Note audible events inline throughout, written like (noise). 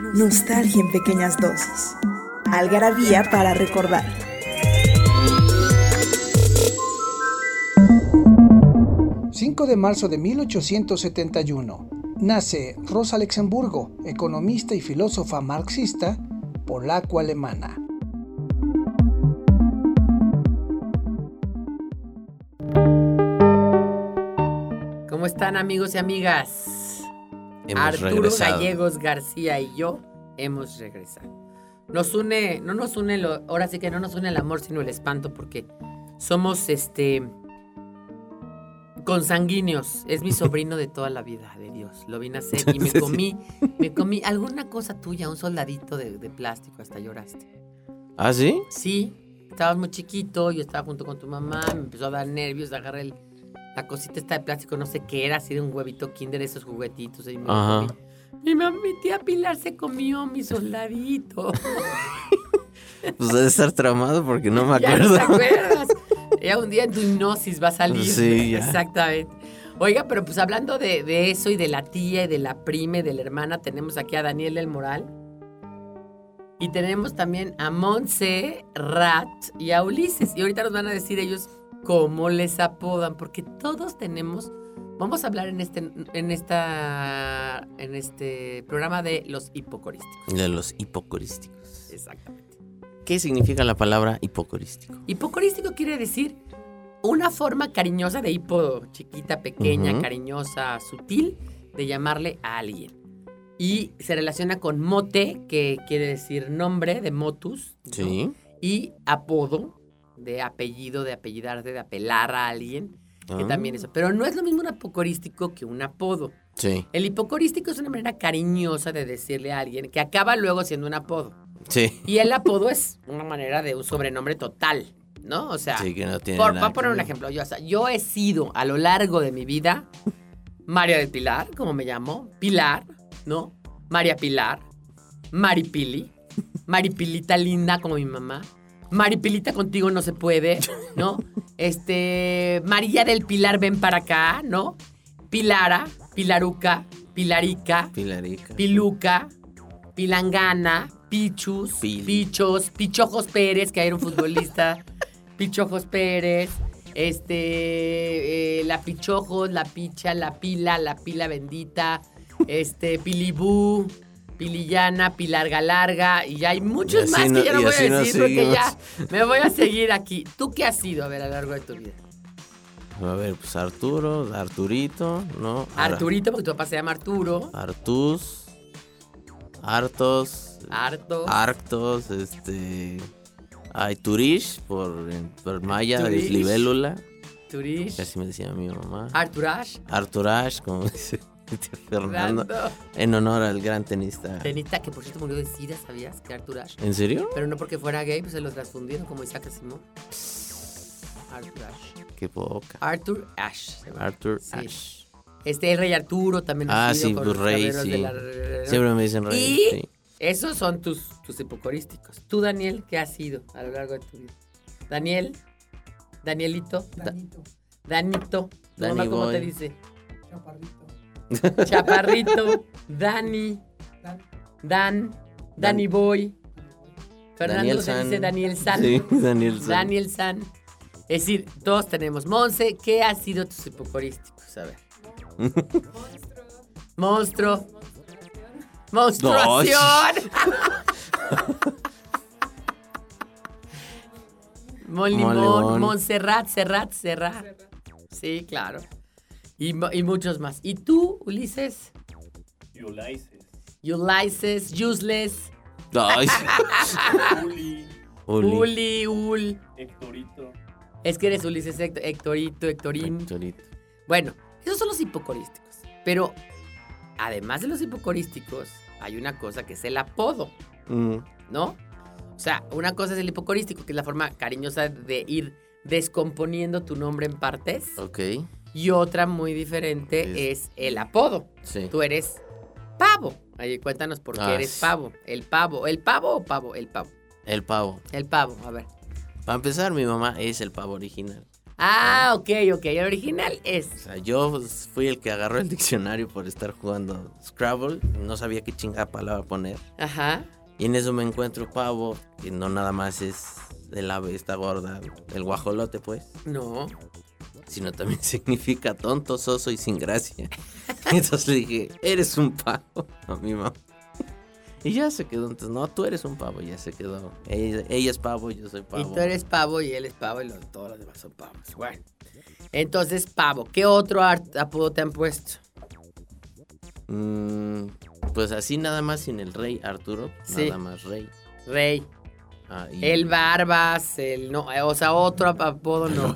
Nostalgia en pequeñas dosis. Algarabía para recordar. ...5 de marzo de 1871... ...nace Rosa Luxemburgo... ...economista y filósofa marxista... ...polaco-alemana... ¿Cómo están amigos y amigas? Hemos Arturo regresado. Gallegos García y yo hemos regresado. Nos une, no nos une, lo, ahora sí que no nos une el amor, sino el espanto, porque somos este consanguíneos. Es mi (laughs) sobrino de toda la vida, de Dios. Lo vi nacer y (laughs) me comí, me comí alguna cosa tuya, un soldadito de, de plástico, hasta lloraste. ¿Ah, sí? Sí, estabas muy chiquito, yo estaba junto con tu mamá, me empezó a dar nervios, agarré el- la cosita esta de plástico, no sé qué era, así de un huevito kinder, esos juguetitos. Y Ajá. Mi mamá, mi tía Pilar se comió mi soldadito. (laughs) Pues debe estar tramado porque no me (laughs) ya no acuerdo. te acuerdas. Ya un día en tu hipnosis va a salir. Sí, ya. Exactamente. Oiga, pero pues hablando de, de eso y de la tía y de la prima y de la hermana, tenemos aquí a Daniel del Moral. Y tenemos también a Monse, Rat y a Ulises. Y ahorita nos van a decir ellos cómo les apodan, porque todos tenemos. Vamos a hablar en este, en esta, en este programa de los hipocorísticos. De los hipocorísticos. Exactamente. ¿Qué significa la palabra hipocorístico? Hipocorístico quiere decir una forma cariñosa de hipo, chiquita, pequeña, cariñosa, sutil, de llamarle a alguien. Y se relaciona con mote, que quiere decir nombre, de motus. ¿no? Sí. Y apodo, de apellido, de apellidarte, de apelar a alguien, que Ah. también eso. Pero no es lo mismo un hipocorístico que un apodo. Sí. El hipocorístico es una manera cariñosa de decirle a alguien que acaba luego siendo un apodo. Sí. Y el apodo es una manera de un sobrenombre total, ¿no? O sea, Sí, que no tiene por, nada voy a poner un ejemplo. Yo, o sea, yo he sido a lo largo de mi vida María del Pilar, como me llamo, Pilar, ¿no? María Pilar, Maripili, Maripilita linda como mi mamá, Maripilita contigo no se puede, ¿no? (laughs) Este, María del Pilar ven para acá, ¿no? Pilara, Pilaruca, Pilarica, Pilarica. Piluca, Pilangana, Pichus. Pichos, Pichojos Pérez, que era un futbolista, (laughs) Pichojos Pérez, este, eh, la Pichojos, la Picha, la Pila, la Pila Bendita, este, Pilibú, Pilillana, Pilarga Larga, y hay muchos Y más no- que ya no voy a decir porque ya me voy a seguir aquí. ¿Tú qué has sido, a ver, a lo largo de tu vida? A ver, pues Arturo, Arturito, ¿no? Ar- Arturito, porque tu papá se llama Arturo, Artus. Hartos. Harto, Arctos, este. Ay, Turish, por, por Maya, de libélula. Turish, así me decía mi mamá. Arturash, Arturash, como (laughs) dice Fernando. Fernando. En honor al gran tenista. Tenista que por cierto murió de sida, ¿sabías? Que Arthur Ashe. ¿En serio? Pero no porque fuera gay, pues se lo transfundieron como Isaac Asimov. Arthur Ashe. Qué poca. Arthur Ashe. Arthur Sí. Ashe. Este, el rey Arturo también Ah, sí, con pues rey, sí. la- Siempre me dicen rey. Y sí. esos son tus, tus hipocorísticos. Tú, Daniel, ¿qué has sido a lo largo de tu vida? Daniel, Danielito, Da- Danito. ¿Tu Danny mamá cómo te dice? Chaparrito, Dani, Dan, Danny Boy. Fernando Daniel se San. dice Daniel San. Sí, (laughs) Daniel San. Daniel San. Es decir, todos tenemos. Monse, ¿qué ha sido tus hipocorísticos? A ver. Monstruo. Monstruación. (laughs) Molimón, Molimón. Montserrat, Serrat, Serrat. Sí, claro. Y, muchos más. ¿Y tú, Ulises? Ulises, Ulises, Useless, Ay, Uli, Uli. Uli, Ul. Héctorito. Es que eres Ulises Héctorito, Héctorín. Héctorito. Bueno, esos son los hipocorísticos. Pero además de los hipocorísticos, hay una cosa que es el apodo. Mm, ¿no? O sea, una cosa es el hipocorístico, que es la forma cariñosa de ir descomponiendo tu nombre en partes. ok, Y otra muy diferente es el apodo. sí. Tú eres pavo. Ahí cuéntanos por qué Ah, eres pavo. El pavo. ¿El pavo o pavo? El pavo. El pavo. El pavo, a ver. Para empezar, mi mamá es el pavo original. Ah, ok, ok. El original O es. sea, yo fui el que agarró el diccionario por estar jugando Scrabble. No sabía qué chingada palabra poner. Ajá. Y en eso me encuentro pavo, que no nada más es el ave esta gorda, el guajolote, pues. No. Sino también (laughs) significa tonto, soso y sin gracia. (laughs) Entonces le dije, eres un pavo (laughs) a mi mamá. Y ya se quedó. Entonces, no, tú eres un pavo, ya se quedó. Ella, ella es pavo, yo soy pavo. Y tú eres pavo y él es pavo y los- todos los demás son pavos. Bueno. Entonces, pavo. ¿Qué otro apodo te han puesto? Mm, pues así nada más sin el rey Arturo. Sí. Nada más rey. Rey. Ah, y- El Barbas, el no, o sea, otro ap- apodo no.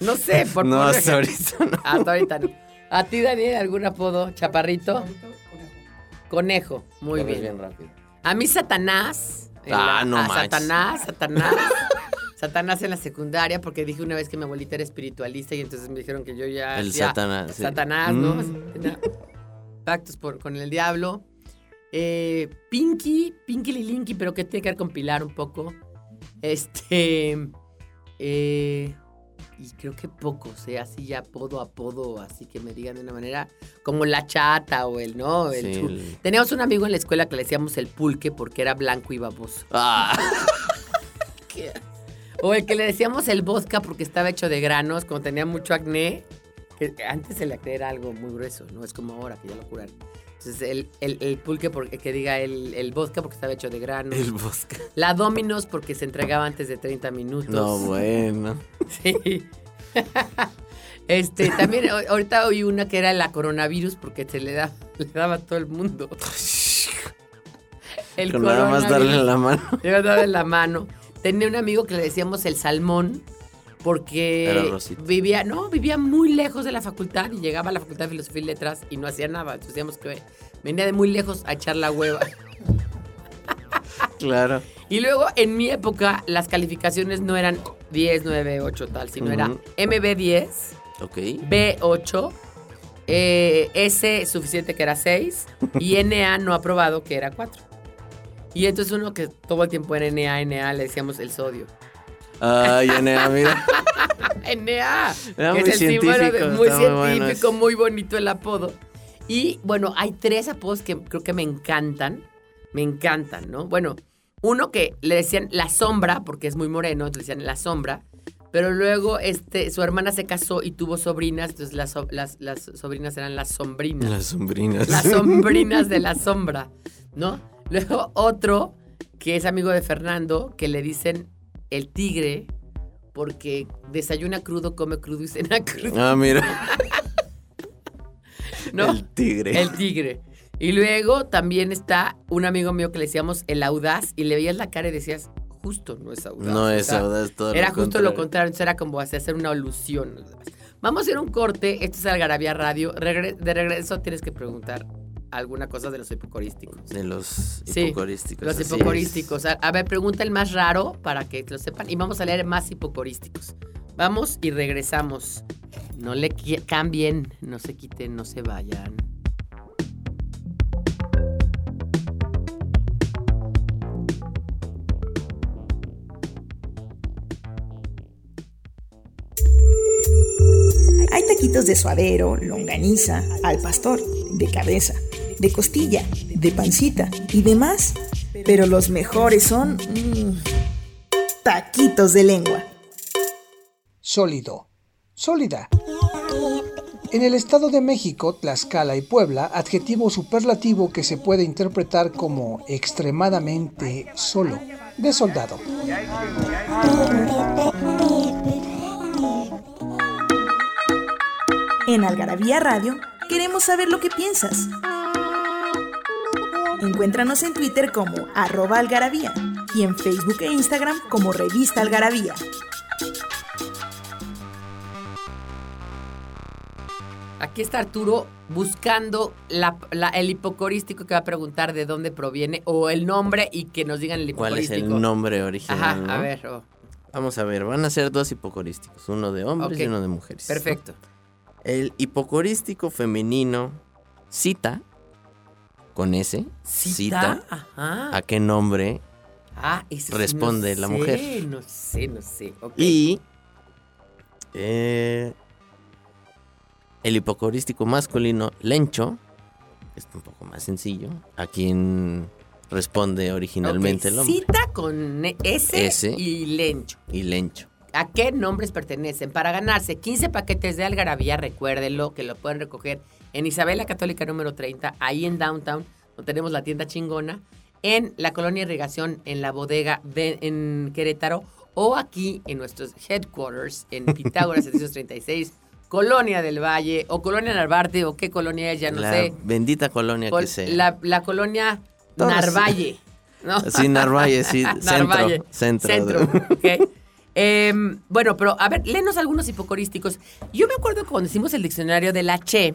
No sé, por No, hasta ahorita no. Hasta ahorita no. ¿A ti, Daniel, algún apodo? ¿Chaparrito? Conejo. Muy Corres bien. rápido. A mí Satanás. Ah, la- no a. Satanás, Satanás. (laughs) Satanás en la secundaria, porque dije una vez que mi abuelita era espiritualista y entonces me dijeron que yo ya. El hacía Satanás. sí. Satanás, ¿no? Mm. Pactos por- con el diablo. Eh, Pinky, Pinky Lilinky, pero que tiene que ver con Pilar un poco. Este. eh, y creo que pocos, ¿eh? Así ya apodo, apodo, así que me digan de una manera como la chata o el, ¿no? El Sí, chu- el- Teníamos un amigo en la escuela que le decíamos el pulque porque era blanco y baboso. Ah, (laughs) O el que le decíamos el vodka porque estaba hecho de granos, cuando tenía mucho acné. Que antes el acné era algo muy grueso, no es como ahora que ya lo curaron. Entonces el, el, el pulque porque, que diga el, el vodka porque estaba hecho de granos. el bosque. La Dominos porque se entregaba antes de 30 minutos. No, bueno. (laughs) Sí. (laughs) Este, también ahorita oí una que era la coronavirus porque se le, da, (laughs) le daba a todo el mundo. El Con nada más darle la mano. Le iba a dar en la mano. Tenía un amigo que le decíamos el salmón porque Era vivía, no, vivía muy lejos de la facultad y llegaba a la facultad de filosofía y letras y no hacía nada. Entonces decíamos que venía de muy lejos a echar la hueva. (laughs) Claro. Y luego en mi época las calificaciones no eran 10, 9, 8 tal, sino era Ujú. MB10, Ok. B8, eh, S suficiente que era 6 y (laughs) NA no aprobado que era 4. Y entonces uno que todo el tiempo era NA, NA, le decíamos el sodio. Ay, Enea, mira. (laughs) NA. Era que muy es el de- científico, muy científico, muy bonito el apodo. Y bueno, hay tres apodos que creo que me encantan. Me encantan, ¿no? Bueno, uno que le decían la sombra, porque es muy moreno, le decían la sombra. Pero luego este, su hermana se casó y tuvo sobrinas, entonces las, so- las, las sobrinas eran las sombrinas. Las sombrinas. Las sombrinas de la (laughs) sombra, ¿no? Luego otro que es amigo de Fernando, que le dicen el tigre, porque desayuna crudo, come crudo y cena (laughs) crudo, Ah, mira. ¿no? El tigre. El tigre. Y luego también está un amigo mío que le decíamos el audaz y le veías la cara y decías, justo no es audaz. no o es sea, audaz, todo Era lo justo lo contrario. entonces era como hacer una alusión. Vamos a hacer un corte, esto es Algarabía Radio. De regreso tienes que preguntar alguna cosa de los hipocorísticos. De los Sí, hipocorísticos. Los así hipocorísticos. A, a ver, pregunta el más raro para que lo sepan. Y vamos a leer más hipocorísticos. Vamos y regresamos. No le cambien, no se quiten, no se vayan. Hay taquitos de suadero, longaniza, al pastor, de cabeza, de costilla, de pancita y demás. Pero los mejores son mm, taquitos de lengua. Sólido. Sólida. En el Estado de México, Tlaxcala y Puebla, adjetivo superlativo que se puede interpretar como extremadamente solo, de soldado. En Algarabía Radio queremos saber lo que piensas. Encuéntranos en Twitter como arroba algarabía y en Facebook e Instagram como revista algarabía. Aquí está Arturo buscando la- la- el hipocorístico que va a preguntar de dónde proviene o el nombre y que nos digan el ¿Cuál es hipocorístico. el nombre original? Ajá, no? a ver. oh, Vamos a ver, van a ser dos hipocorísticos, uno de hombres y uno de mujeres. ¿no? perfecto. El hipocorístico femenino cita, con S, cita, Ajá. a qué nombre Ah, sí responde no la sé, mujer. No sé, no sé. y eh, el hipocorístico masculino lencho, es un poco más sencillo, a quien responde originalmente Ok, el hombre. Cita con S, S. y Lencho. Y lencho. ¿A qué nombres pertenecen? Para ganarse 15 paquetes de algarabía, recuérdenlo, que lo pueden recoger en Isabela Católica número 30, ahí en Downtown, donde tenemos la tienda chingona, en la colonia Irrigación, en la bodega de- en Querétaro, o aquí en nuestros headquarters, en Pitágoras (laughs) 736, Colonia del Valle, o Colonia Narvarte, o qué colonia es, ya no la sé. bendita colonia Col- que sea. la, la colonia Todos. Narvalle. ¿no? Sí, Narvalle, sí, (laughs) Narvalle. centro. Centro. Em, bueno, pero a ver, léenos algunos hipocorísticos. Yo me acuerdo que cuando hicimos el diccionario de la Che,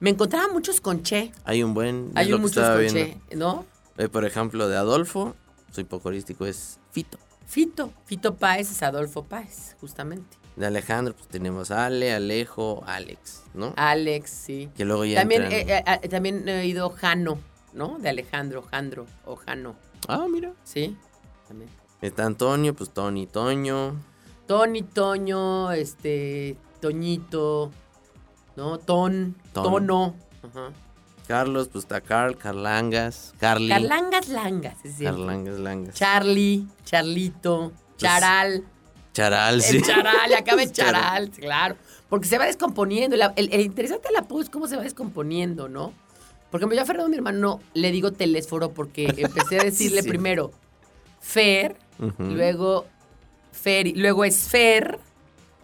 me encontraba muchos con Che. Hay un buen. Hay un muchos con. Che, ¿no? Eh, por ejemplo, de Adolfo, su hipocorístico es Fito. Fito. Fito Páez es Adolfo Páez, justamente. De Alejandro, pues tenemos Ale, Alejo, Alex, ¿no? Alex, sí. que luego ya También, entran- eh, eh, eh, también he oído Jano, ¿no? De Alejandro, Jandro o Jano, Ah, mira. ¿sí? También. Está Antonio, pues Tony, Toño. Tony, Toño, este, Toñito, ¿no? Ton, Ton. Tono. Ajá. Carlos, pues está Carl, Carlangas, Carly. Carlangas Langas, es cierto. Carlangas, Langas. Charlie, Charlito, Charal. Charal, sí. El (laughs) Charal, acaba en (laughs) Charal. Claro. Porque se va descomponiendo. El, el interesante de la apodo es cómo se va descomponiendo, ¿no? Por ejemplo, yo a Fernando, mi hermano, le digo telésforo porque empecé a (laughs) decirle Sí. primero Fer, luego Fer, luego Esfer,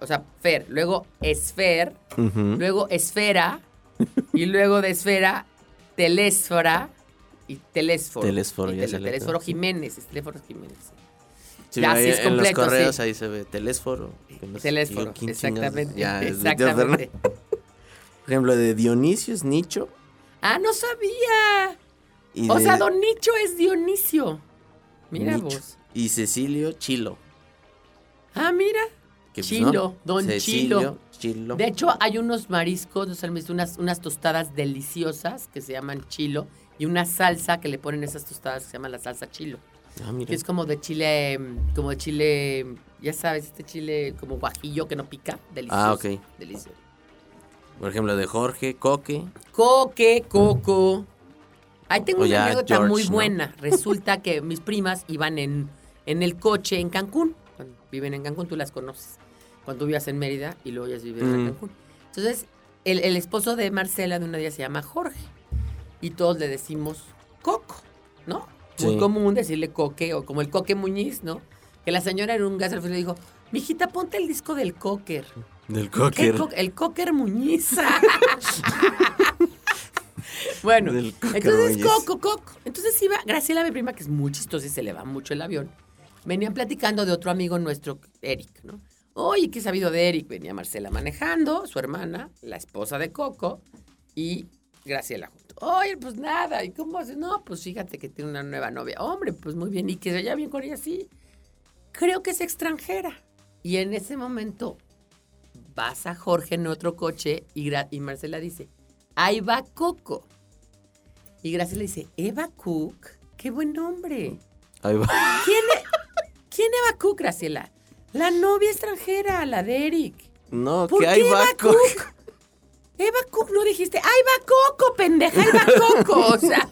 o sea, Fer, luego Esfer, luego Esfera, y luego de Esfera, Telésfora y Telésforo. Telésforo, Y ya tel- Telésforo. Jiménez, es Telésforo Jiménez. Sí, Ya, ahí sí es en completo, los correos sí. ahí se ve telésforo. Telésforo, exactamente. Ya, exactamente. (laughs) Por ejemplo, de Dionisio es Nicho. Ah, no sabía. Y O de sea, Don Nicho es Dionisio. Mira Nicho. vos. Y Cecilio Chilo. Ah, mira. que, pues, Chilo, ¿no? Don Cecilio Chilo. De hecho, hay unos mariscos, no sé, unas, unas tostadas deliciosas que se llaman chilo y una salsa que le ponen esas tostadas que se llama la salsa chilo. Ah, mira. Que es como de chile, mm, como de chile, mm, ya sabes, este chile como guajillo que no pica. Delicioso. Ah, ok. Delicioso. Por ejemplo, de Jorge, Coque. Coque, coco. Ahí tengo una anécdota George, muy ¿no? buena. (laughs) Resulta que mis primas iban en, en el coche en Cancún. Cuando viven en Cancún, tú las conoces. Cuando tú vivías en Mérida y luego ellas viven en Mm. Cancún. Entonces, el, el esposo de Marcela de una día se llama Jorge. Y todos le decimos Coco, ¿no? Muy Sí. común decirle Coque o como el Coque Muñiz, ¿no? Que la señora en un gas al le dijo, mijita, ponte el disco del Cocker. Del ¿Qué Cocker. co- el Cocker Muñiz. (laughs) bueno, Del entonces Muñiz. Coco, Coco. Entonces iba, Graciela, mi prima, que es muy chistosa y se le va mucho el avión, venían platicando de otro amigo nuestro, Eric, ¿no? Oye, ¿qué he sabido de Eric? Venía Marcela manejando, su hermana, la esposa de Coco y Graciela junto. Oye, pues nada, ¿y cómo hace? No, pues fíjate que tiene una nueva novia. Hombre, pues muy bien, y que se vaya bien con ella, sí. Creo que es extranjera. Y en ese momento pasa Jorge en otro coche y, Gra- y Marcela dice, ahí va Coco. Y Graciela dice, Eva Cook, qué buen nombre. Ahí va. ¿Quién, e- ¿quién Eva Cook, Graciela? La novia extranjera, la de Eric. No, ¿Por que va Eva. Cook? Eva Cook, no dijiste, ahí va Coco, pendeja, ahí va Coco. O sea,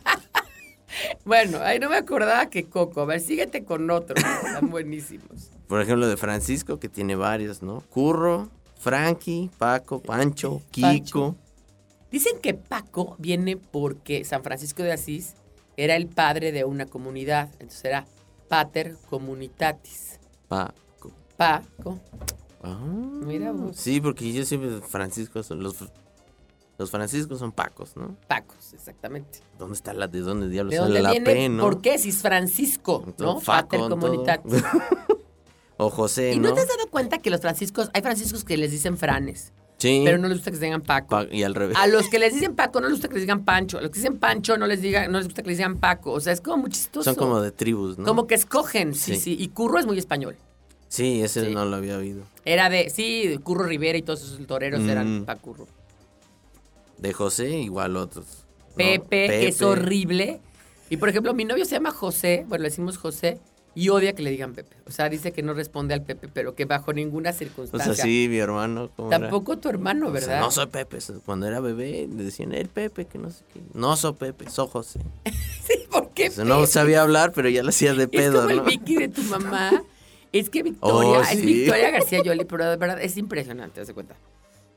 (laughs) bueno, ahí no me acordaba que Coco. A ver, síguete con otro, están buenísimos. Por ejemplo, de Francisco, que tiene varios, ¿no? Curro, Frankie, Paco, Pancho, Kiko. Pancho. Dicen que Paco viene porque San Francisco de Asís era el padre de una comunidad. Entonces era Pater Comunitatis. Paco. Paco. Ah, Mira vos. Sí, porque yo siempre Francisco son los los franciscos son pacos, ¿no? Pacos, exactamente. ¿Dónde está la de dónde diablos ¿De sale dónde la? P, no? ¿Por qué? Si es Francisco, ¿no? Faco, Pater. Comunitatis. (laughs) o José, ¿Y no ¿no? te has dado cuenta que los franciscos, hay franciscos que les dicen franes? Sí. pero no les gusta que se digan Paco. Pa- y al revés. A los que les dicen Paco no les gusta que les digan Pancho. A los que dicen Pancho no les diga, no les gusta que les digan Paco. O sea, es como muy chistoso. Son como de tribus, ¿no? Como que escogen, sí, sí, Sí. Y Curro es muy español. Sí, ese Sí. no lo había oído. Era de, sí, Curro Rivera y todos esos toreros eran Mm. pa' Curro. De José, igual otros. ¿no? Pepe, que es horrible. Y por ejemplo, mi novio se llama José, bueno, le decimos José, y odia que le digan Pepe. O sea, dice que no responde al Pepe, pero que bajo ninguna O circunstancia. sea, sí, mi hermano. Tampoco tu hermano, O sea, ¿verdad? no soy Pepe. Cuando era bebé le decían, el Pepe, que no sé qué. No soy Pepe, soy José. (laughs) Sí, ¿por qué? O sea, no sabía hablar, pero ya lo hacía de Es pedo, como el ¿no? Vicky de tu mamá. (laughs) Es que Victoria, Oh, es. Victoria García Yoli, pero de verdad es impresionante, haz de cuenta.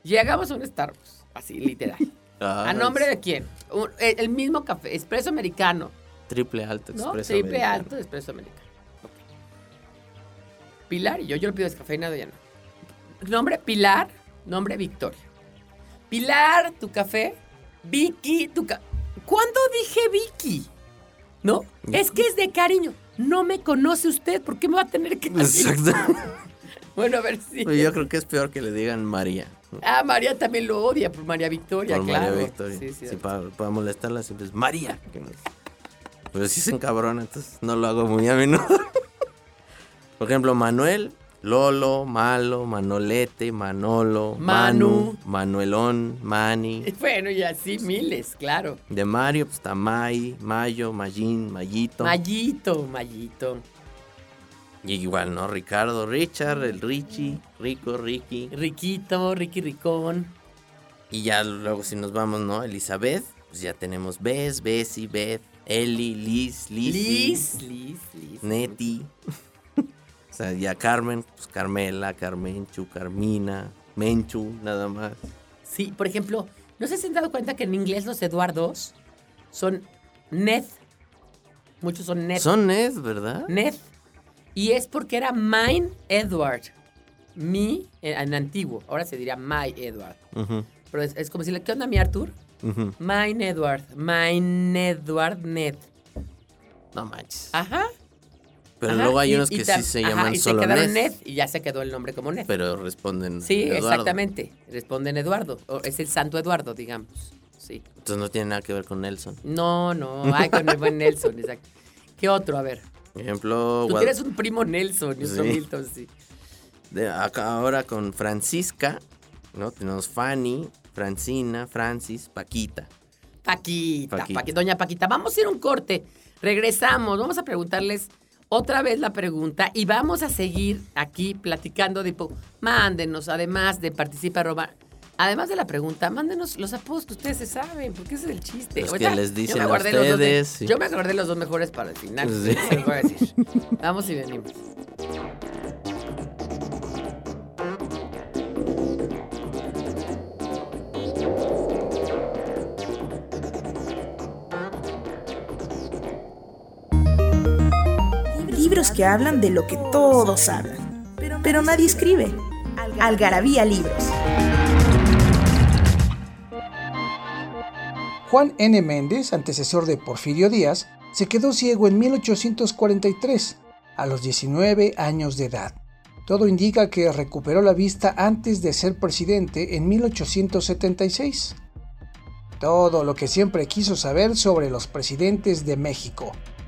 Llegamos a un Starbucks, así, literal. (laughs) Ah, ¿A nombre de quién? Un- el, mismo café, espresso americano, Triple alto, ¿no? expreso. Triple americano. alto espresso americano. Pilar y yo, yo lo pido descafeinado ya no. Nombre Pilar, nombre Victoria. Pilar, tu café. Vicky, tu café. ¿Cuándo dije Vicky? ¿No? Es que es de cariño. No me conoce usted, ¿por qué me va a tener que decir? Exacto. (laughs) Bueno, a ver si. Yo creo que es peor que le digan María. Ah, María también lo odia por María Victoria, Por claro. María Victoria. Sí, sí. Sí, para, para molestarla siempre es María. Pero si se encabrona, entonces no lo hago muy a menudo. (laughs) Por ejemplo, Manuel, Lolo, Malo, Manolete, Manolo, Manu. Manu, Manuelón, Mani. (laughs) Bueno, y así miles, claro. De Mario, pues está May, Mayo, Mayín, Mayito. Mayito, Mayito. y igual, ¿no? Ricardo, Richard, el Richie, Rico, Ricky. Riquito, Ricky Ricón. Y ya luego si nos vamos, ¿no? Elizabeth, pues ya tenemos Bess, Bessie, Beth, Eli, Liz, Lizzy, Liz, Liz, Liz. Neti. O sea, ya Carmen, pues Carmela, Carmenchu, Carmina, Menchu, nada más. Sí, por ejemplo, ¿no sé si se han dado cuenta que en inglés los Eduardos son Ned? Muchos son Ned. Son Ned, ¿verdad? Ned. Y es porque era mine Edward. Mi, eh, en antiguo. Ahora se diría my Edward. Pero es, es como si le, ¿qué onda mi Arthur? ujú. Mine Edward. Mine Edward Ned. No manches. Ajá. Pero ajá, luego hay unos y que sí se ajá, llaman y solo se quedaron Ned, y ya se quedó el nombre como Ned. Pero responden Sí, Eduardo. exactamente. Responden Eduardo. O es el santo Eduardo, digamos. Sí. Entonces no tiene nada que ver con Nelson. No, no. Ay, con el buen Nelson, (laughs) exacto. ¿Qué otro? A ver. Por ejemplo, Tú Guad- tienes un primo Nelson Sí. Milton, sí. de acá ahora con Francisca, ¿no? Tenemos Fanny, Francina, Francis, Paquita. Paquita, Paquita. Paqui- Doña Paquita, vamos a ir a un corte. Regresamos, vamos a preguntarles otra vez la pregunta y vamos a seguir aquí platicando de... po- Mándenos, además de participar, arroba- Además de la pregunta, mándenos los apodos que ustedes se saben, porque ese es el chiste. Los que les yo dicen me a guardé los dos de- ustedes, sí. Yo me acordé los dos mejores para el final. Sí. se los voy a decir. Vamos y venimos. Que hablan de lo que todos hablan, pero nadie escribe. Algarabía Libros. Juan N. Méndez, antecesor de Porfirio Díaz, se quedó ciego en 1843, a los 19 años de edad. Todo indica que recuperó la vista antes de ser presidente en 1876. Todo lo que siempre quiso saber sobre los presidentes de México.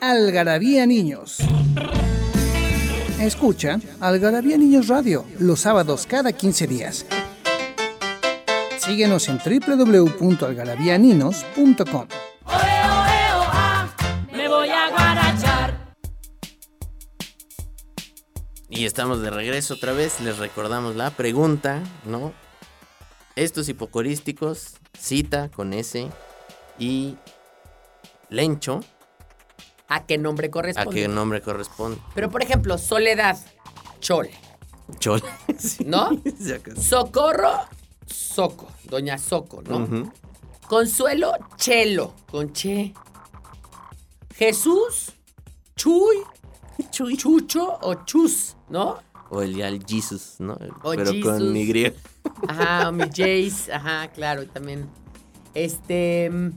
Algarabía Niños. Escucha Algarabía Niños Radio los sábados cada 15 días. Síguenos en www.algarabianinos.com. Me voy a guarachar. Y estamos de regreso otra vez. Les recordamos la pregunta, ¿no? Estos hipocorísticos, cita con S y lencho, ¿A qué nombre ¿a corresponde? qué nombre corresponde? Pero, por ejemplo, Soledad, Chole. Chol. (laughs) Sí. ¿No? (laughs) Socorro, Soco, Doña Soco, ¿no? Consuelo, Chelo, con Che. Jesús, (laughs) Chuy, Chucho o Chus, ¿no? O el ya el Jesus, ¿no? O Pero Jesus. con Y. Ajá, o mi Jace, ajá, claro, también. Este, mm,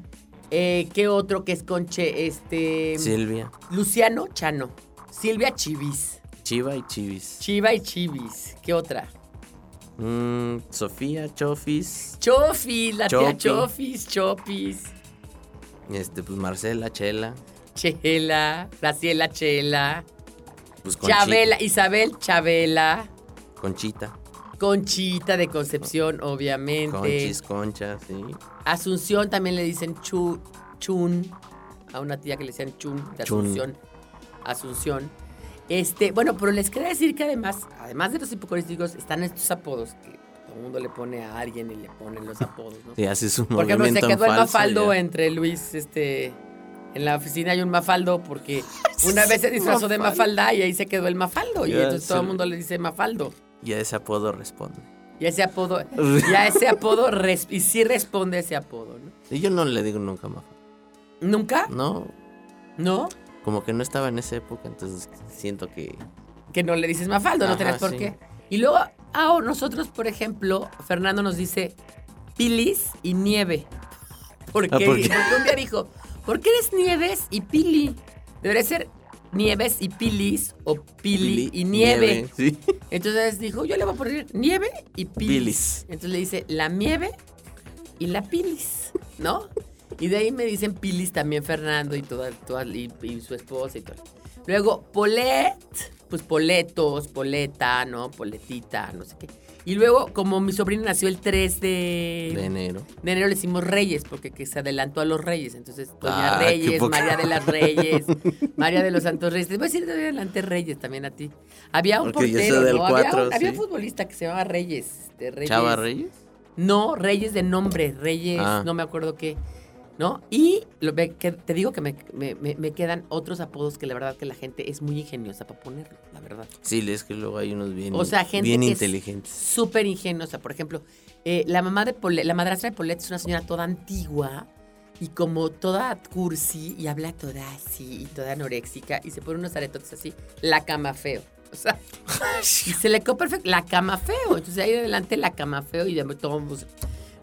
eh, ¿qué otro que es con Che? Este, Silvia, Luciano, Chano. Silvia, Chivis. Chiva y Chivis. Chiva y Chivis. ¿Qué otra? Mm, Sofía, Chofis, Chofis, la tía. Chofis, Chopis. este, pues Marcela, Chela, Chela, Graciela Chela. pues Chabela, Isabel Chabela. Conchita, Conchita de Concepción, obviamente. Conchis, Concha, sí. Asunción también le dicen chu, Chun. A una tía que le decían Chun de Chun. Asunción. Asunción. Este, bueno, pero les quería decir que además, además de los hipocorísticos, están estos apodos que todo el mundo le pone a alguien y le ponen los apodos, ¿no? (laughs) Sí, hace su Por ejemplo, se movimiento en quedó el mafaldo ya. entre Luis, este. En la oficina hay un mafaldo porque (laughs) una vez se disfrazó de mafalda y ahí se quedó el mafaldo. Y entonces todo el mundo le dice mafaldo. Y a ese apodo responde. Y ese apodo, (laughs) ya ese apodo, res- y sí responde ese apodo, ¿no? Y yo no le digo nunca más. ¿Nunca? No, ¿No? como que no estaba en esa época, entonces siento que... Que no le dices mafaldo, no tenés por sí. qué. Y luego, ah, nosotros, por ejemplo, Fernando nos dice pilis y nieve. ¿Por qué? Ah, ¿por qué? Porque un día dijo, ¿por qué eres nieves y pili? Debería ser nieves y pilis o pili, y nieve. Sí. Entonces dijo, yo le voy a poner nieve y pilis. Pilis. Entonces le dice la nieve y la pilis, ¿no? Y de ahí me dicen pilis también Fernando y toda, toda- y, y su esposa y todo. Luego, polet, pues poletos, poleta, ¿no? Poletita, no sé qué. Y luego, como mi sobrina nació el 3 de, De enero. de enero, le decimos Reyes, porque que se adelantó a los Reyes. Entonces, Doña Ah, Reyes, María de las Reyes, (laughs) María de los Santos Reyes. Te voy a decir de adelante Reyes también a ti. Había un Porque portero, del ¿no? Había, cuatro, un, había un futbolista que se llamaba Reyes. este, Reyes. ¿Chava Reyes? No, Reyes de nombre, Reyes, Ah. no me acuerdo qué. ¿No? Y lo, ve- que, te digo que me, me- me- me quedan otros apodos que la verdad que la gente es muy ingeniosa para ponerlo, la verdad. Sí, es que luego hay unos bien, O sea, gente bien que inteligentes. Súper ingeniosa. Por ejemplo, eh, la mamá de Polet, la madrastra de Polet es una señora toda antigua y como toda cursi y habla toda así y toda anoréxica y se pone unos aretotes así, la cama feo. O sea, (laughs) se le quedó perfecto, la cama feo. Entonces ahí adelante la cama feo y de todo.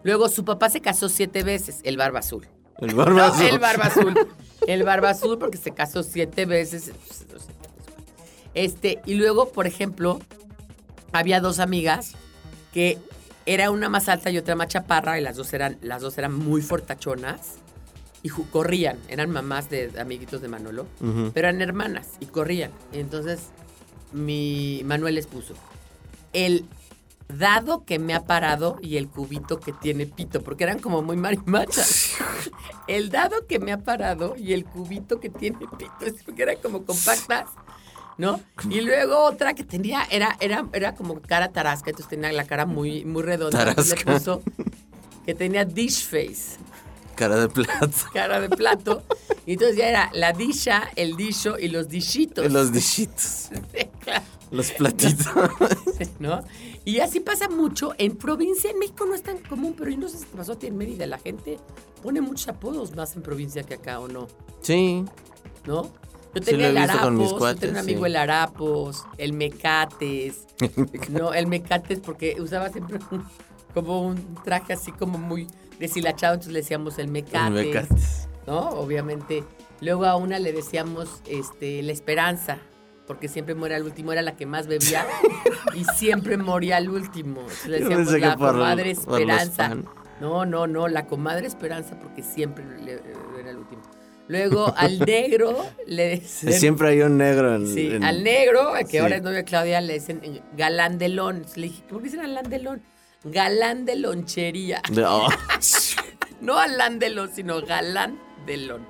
Luego su papá se casó siete veces, el barba azul. El barba No, azul. el barba azul. El barba azul porque se casó siete veces. Este, y luego, por ejemplo, había dos amigas que era una más alta y otra más chaparra y las dos eran, las dos eran muy fortachonas y corrían. Eran mamás de amiguitos de Manolo, pero eran hermanas y corrían. Entonces, mi Manuel les puso el dado que me ha parado y el cubito que tiene pito, porque eran como muy marimachas. El dado que me ha parado y el cubito que tiene pito, es porque eran como compactas, ¿no? Y luego otra que tenía, era, era, era como cara tarasca, entonces tenía la cara muy, muy redonda. Le Tarasca. puso que tenía dish face, Cara de plata. cara de plato. Y entonces ya era la disha, el disho y los dishitos. Los dishitos. (laughs) Claro. (laughs) Los platitos. (laughs) ¿no? Y así pasa mucho. En provincia, en México no es tan común, pero yo no sé si te pasó a ti en Mérida. La gente pone muchos apodos más en provincia que acá, ¿o no? Sí. ¿no? Yo tenía el Harapos, yo tenía un amigo sí. el Harapos, (laughs) el Mecates. no, el Mecates porque usaba siempre un- como un traje así como muy deshilachado, entonces le decíamos el Mecates. El Mecates. ¿no? Obviamente. Luego a una le decíamos este, la esperanza, porque siempre muere al último, era la que más bebía (laughs) y siempre moría al último. Le decíamos la comadre por esperanza. No, no, no, la comadre esperanza, porque siempre le- era el último. Luego al (laughs) negro le decían. Siempre hay un negro en. Sí, en- al negro, que sí. ahora es novio de Claudia, le dicen eh, galán de lon. Le dije, ¿por qué dicen galán de lon? Galán de lonchería. oh, (laughs) No alán de lon, sino galán de lon.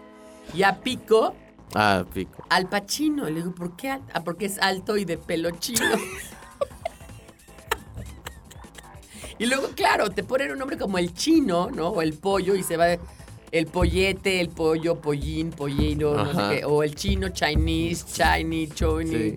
Y a Pico, Ah, pico. al Pachino. Le digo, ¿por qué? Ah, porque es alto y de pelo chino. (laughs) y luego, claro, te ponen un nombre como el chino, ¿no? O el pollo y se va de- el pollete, el pollo, pollín, pollino, no sé qué, o el chino, Chinese, Chinese, Choni, Sí.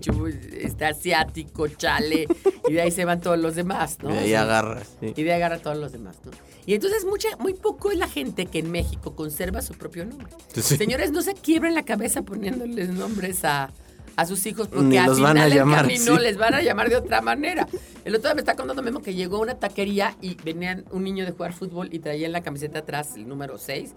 este, asiático, chale, y de ahí se van todos los demás, ¿no? Y O ahí agarras. sí. y de ahí agarra a todos los demás, ¿no? Y entonces mucha, muy poco es la gente que en México conserva su propio nombre. Sí. Señores, no se quiebren la cabeza poniéndoles nombres a, a sus hijos porque Ni al final van a del camino sí. les van a llamar de otra manera. El otro día me está contando mismo que llegó a una taquería y venían un niño de jugar fútbol y traía en la camiseta atrás el número 6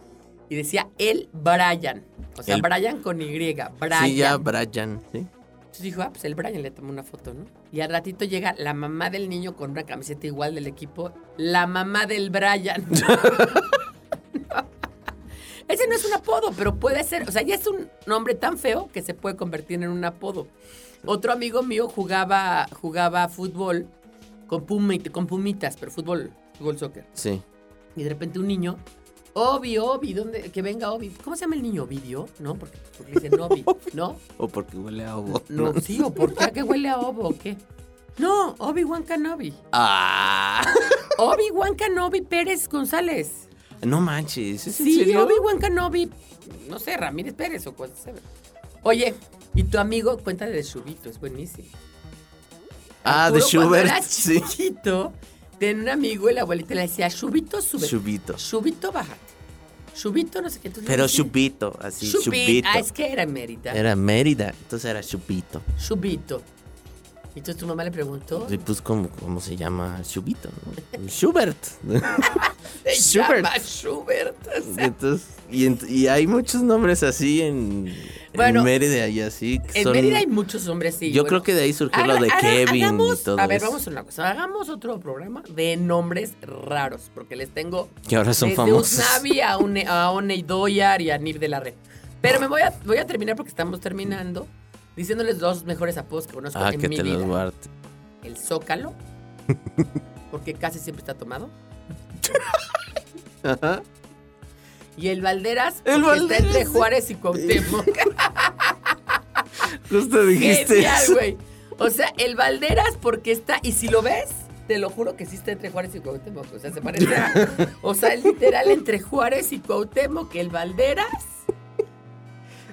y decía el Brian. O sea, El- Brian con Y. Brian. Sí, ya Brian. ¿sí? Entonces dijo, ah, pues el Brian le tomó una foto, ¿no? Y al ratito llega la mamá del niño con una camiseta igual del equipo, la mamá del Brian. (laughs) Ese no es un apodo, pero puede ser, o sea, ya es un nombre tan feo que se puede convertir en un apodo. Otro amigo mío jugaba, jugaba fútbol con, pumi- con pumitas, pero fútbol, fútbol soccer. Sí. Y de repente un niño, Obi, Obi, ¿dónde? Que venga Obi. ¿Cómo se llama el niño? ¿Ovidio? ¿No? Porque, porque le dicen Obi, ¿no? (laughs) O porque huele a ovo. No, sí, o por qué ¿A qué huele a ovo o qué. No, Obi-Wan Kenobi. Ah. (laughs) Obi-Wan Kenobi Pérez González. No manches. ¿es en Sí, serio? Obi-Wan Kenobi, no sé, Ramírez Pérez o cosas. Oye, y tu amigo, cuéntale de Chubito, es buenísimo. Ah, de Schubert. era Sí. chiquito, tenía un amigo y la abuelita le decía, Chubito, sube. Chubito. Chubito, bájate. Chubito, no sé qué. Entonces, Pero. Chubito, así, Chubito. Ah, es que era Mérida. Era Mérida, entonces era Chubito. Chubito. Y entonces tu mamá le preguntó. Y pues, ¿cómo, cómo se llama Chubito? ¿no? (laughs) Schubert. Se (laughs) Schubert. llama Schubert. o sea, Entonces, y, y hay muchos nombres así en, Bueno, en Mérida y así. en son- Mérida hay muchos hombres, sí. Yo bueno. creo que de ahí surgió lo de haga- Kevin hagamos- y todo A ver, eso. vamos a una cosa. Hagamos otro programa de nombres raros, porque les tengo Que ahora son desde famosos. Usnavi a, Une, a One Doyar y a Nir de la Red. Pero me voy a, voy a terminar porque estamos terminando diciéndoles dos mejores apodos que conozco Ah, en que mi te los vida. guarde. El Zócalo, (laughs) porque casi siempre está tomado. Ajá. Y el Valderas, El porque está entre Valderas. Juárez y Cuauhtémoc. (laughs) Justo dijiste Genial, güey. O sea, el Valderas porque está, y si lo ves, te lo juro que sí está entre Juárez y Cuauhtémoc. O sea, se parece a, O sea, literal entre Juárez y Cuauhtémoc, el Valderas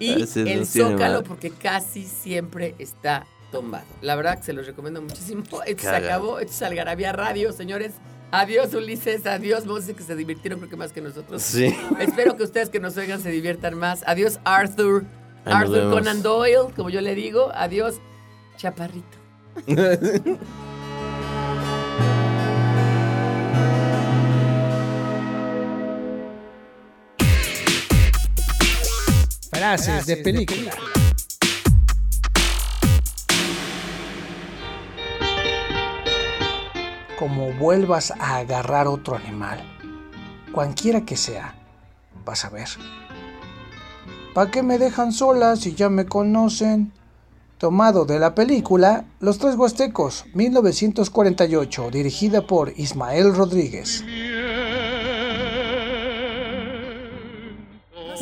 y el Zócalo madre. porque casi siempre está tomado. La verdad que se los recomiendo muchísimo. (laughs) Esto se acabó, esto es Algarabía Radio, señores. Adiós, Ulises, adiós, Monse, que se divirtieron creo que más que nosotros. Sí. Espero que ustedes que nos oigan se diviertan más. Adiós, Arthur. Ahí Arthur. Conan Doyle, como yo le digo. Adiós, Chaparrito. (laughs) Frases de película. Como vuelvas a agarrar otro animal, cualquiera que sea, vas a ver. ¿Para qué me dejan sola si ya me conocen? Tomado de la película Los Tres Huastecos, 1948, dirigida por Ismael Rodríguez.